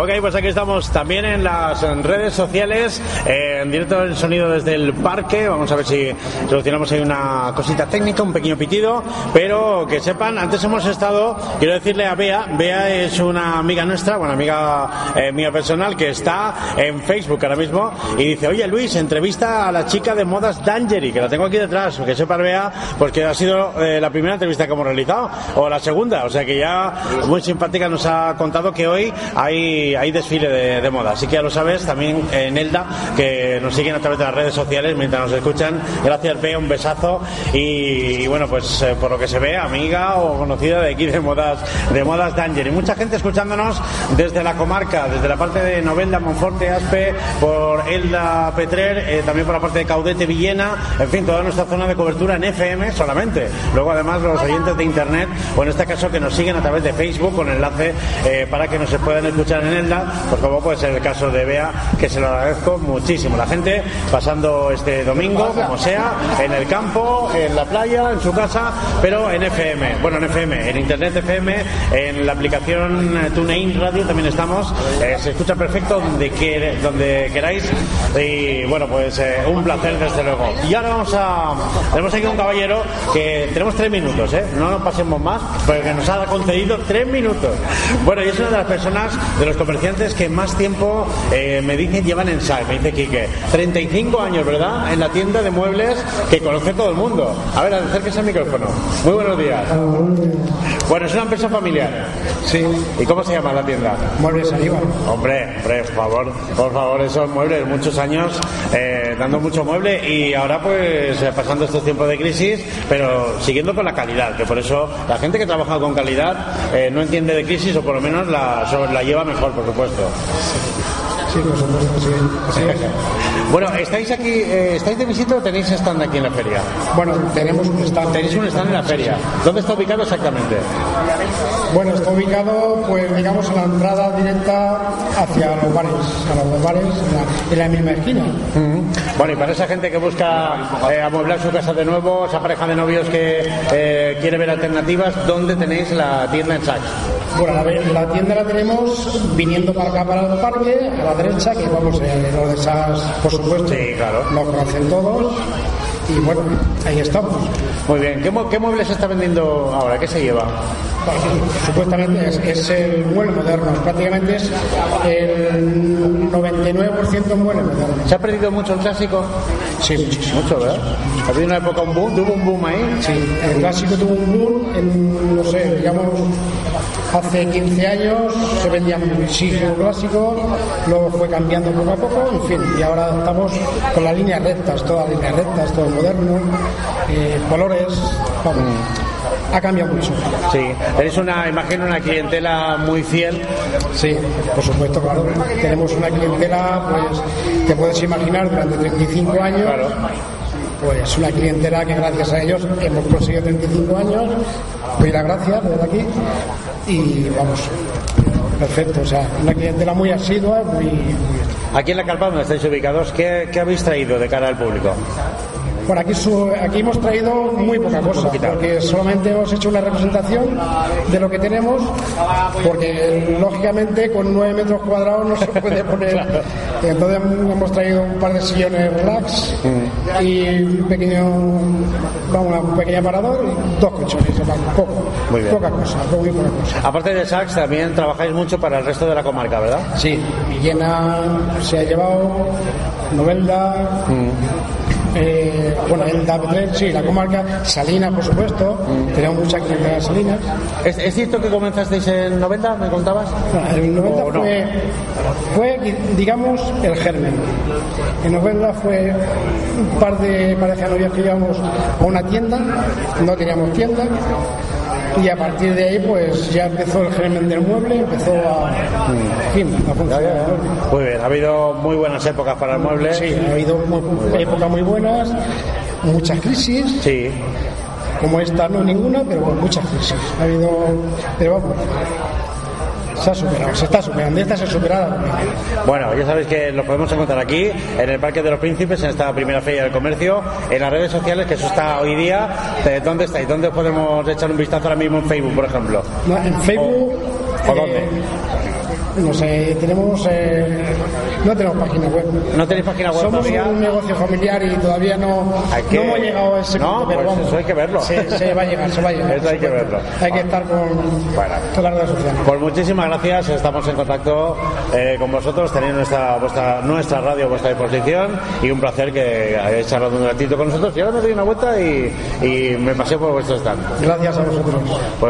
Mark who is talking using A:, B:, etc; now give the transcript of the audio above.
A: Ok, pues aquí estamos también en las redes sociales, en directo el sonido desde el parque. Vamos a ver si solucionamos ahí una cosita técnica, un pequeño pitido, pero que sepan, antes hemos estado, quiero decirle a Bea, Bea es una amiga nuestra, una amiga eh, mía personal que está en Facebook ahora mismo y dice, oye Luis, entrevista a la chica de modas Dangery, que la tengo aquí detrás, que sepa Bea, porque ha sido eh, la primera entrevista que hemos realizado, o la segunda, o sea que ya muy simpática nos ha contado que hoy hay hay, desfile de, moda. Así que ya lo sabes, también en Elda, que nos siguen a través de las redes sociales mientras nos escuchan. Gracias, P, un besazo. Y, bueno, pues eh, por lo que se ve, amiga o conocida de aquí de modas, de modas Danger. Y mucha gente escuchándonos desde la comarca, desde la parte de Novelda, Monforte, Aspe, por Elda, Petrer, eh, también por la parte de Caudete, Villena, en fin, toda nuestra zona de cobertura en FM solamente. Luego, además, los oyentes de Internet, o en este caso que nos siguen a través de Facebook con enlace eh, para que nos puedan escuchar en en Elda, pues como puede ser el caso de Bea, que se lo agradezco muchísimo. La gente pasando este domingo, como sea, en el campo, en la playa, en su casa, pero en FM. Bueno, en FM, en Internet FM, en la aplicación TuneIn Radio también estamos. Eh, se escucha perfecto donde, donde queráis. Y bueno, pues eh, un placer desde luego. Y ahora vamos a... Tenemos aquí un caballero que tenemos tres minutos, ¿eh? No nos pasemos más, porque nos ha concedido tres minutos. Bueno, y es una de las personas de los comerciantes que más tiempo eh, me dicen llevan en SAC, me dice Quique. 35 años, ¿verdad? En la tienda de muebles que conoce todo el mundo. A ver, acérquese al micrófono. Muy buenos días. Bueno, es una empresa familiar.
B: Sí.
A: ¿Y cómo se llama la tienda?
B: Muebles Aníbal.
A: Hombre, hombre, por favor, por favor, esos muebles, muchos años eh, dando mucho mueble y ahora pues eh, pasando estos tiempos de crisis, pero siguiendo con la calidad, que por eso la gente que trabaja con calidad no entiende de crisis o por lo menos la, la lleva mejor por supuesto.
B: Sí, por supuesto, sí.
A: Bueno, ¿estáis aquí, eh, estáis de visita o tenéis stand aquí en la feria?
B: Bueno, tenemos un stand.
A: Tenéis un stand en la feria. ¿Dónde está ubicado exactamente?
B: Bueno, está ubicado, pues digamos, en la entrada directa hacia los bares, a los bares, en la, misma esquina.
A: Bueno, y para esa gente que busca eh, amueblar su casa de nuevo, esa pareja de novios que eh, quiere ver alternativas, ¿dónde tenéis la tienda en Saks?
B: Bueno, la, la, tienda la tenemos viniendo para acá, para el parque, a la derecha, que vamos, eh, los de Saks, por supuesto,
A: sí, claro.
B: lo conocen todos y bueno, ahí estamos.
A: Muy bien, ¿qué, ¿qué muebles se está vendiendo ahora? ¿Qué se lleva?
B: supuestamente es, el mueble moderno, prácticamente es el 99% mueble moderno.
A: ¿Se ha perdido mucho el clásico?
B: Sí, muchísimo.
A: Mucho, ¿verdad? ¿Ha habido una época un boom? ¿Tuvo un boom ahí?
B: Sí, el clásico tuvo un boom en, no sé, digamos, hace 15 años se vendía muchísimo clásico, luego fue cambiando poco a poco, en fin, y ahora estamos con las líneas rectas, todas las líneas rectas, todo moderno, eh, colores, ha cambiado mucho.
A: Sí, eres una, imagino, una clientela muy fiel.
B: Sí, por supuesto, claro. Tenemos una clientela, pues, te puedes imaginar, durante 35 años. Claro. Pues una clientela que gracias a ellos hemos conseguido 35 años. Doy las gracias desde aquí. Y vamos, perfecto. O sea, una clientela muy asidua, muy.
A: Aquí en la carpa donde estáis ubicados, ¿qué, ¿qué habéis traído de cara al público?
B: Bueno, aquí, aquí hemos traído muy poca cosa, porque solamente hemos hecho una representación de lo que tenemos, porque lógicamente con 9 metros cuadrados no se puede poner. Entonces hemos traído un par de sillones relax y un pequeño, vamos, un pequeño aparador y dos colchones, poco, poca cosa, muy poca cosa.
A: Aparte de Saks, también trabajáis mucho para el resto de la comarca, ¿verdad?
B: Sí, Villena se ha llevado, Novelda. Eh, bueno, en David, sí, la comarca, Salinas, por supuesto, mm. tenemos mucha clientela Salinas.
A: ¿Es, cierto que comenzasteis en 90, me contabas?
B: en 90 fue, fue, digamos, el germen. En 90 fue un par de parejas novias que íbamos a una tienda, no teníamos tienda, y a partir de ahí pues ya empezó el germen del mueble, empezó a, fin, a funcionar.
A: Muy bien, ha habido muy buenas épocas para el mueble.
B: Sí, ha habido muy- épocas muy buenas, muchas crisis,
A: Sí.
B: como esta no ninguna, pero bueno, muchas crisis. Ha habido, pero vamos, se ha superado, se está superando, esta se superada.
A: Bueno, ya sabéis que lo podemos encontrar aquí, en el Parque de los Príncipes, en esta primera feria del comercio, en las redes sociales, que eso está hoy día. Eh, ¿Dónde estáis? ¿Dónde podemos echar un vistazo ahora mismo en Facebook, por ejemplo?
B: No, En Facebook.
A: ¿O dónde?
B: eh, no sé, tenemos. eh, no tenemos página web.
A: ¿No tenéis página web
B: Somos
A: todavía?
B: un negocio familiar y todavía no,
A: que-
B: no hemos llegado a ese
A: No,
B: punto, pero
A: pues
B: vamos.
A: eso hay que verlo.
B: Se, se va a llegar, se va a llegar.
A: Eso hay que verlo.
B: Hay que estar con,
A: Bueno.
B: con las redes sociales.
A: Pues muchísimas gracias, estamos en contacto eh, con vosotros, tenéis nuestra, vuestra, nuestra radio a vuestra disposición y un placer que hayáis charlado un ratito con nosotros. Y ahora me doy una vuelta y, y me paseo por vuestro stand.
B: Gracias a vosotros.
A: Pues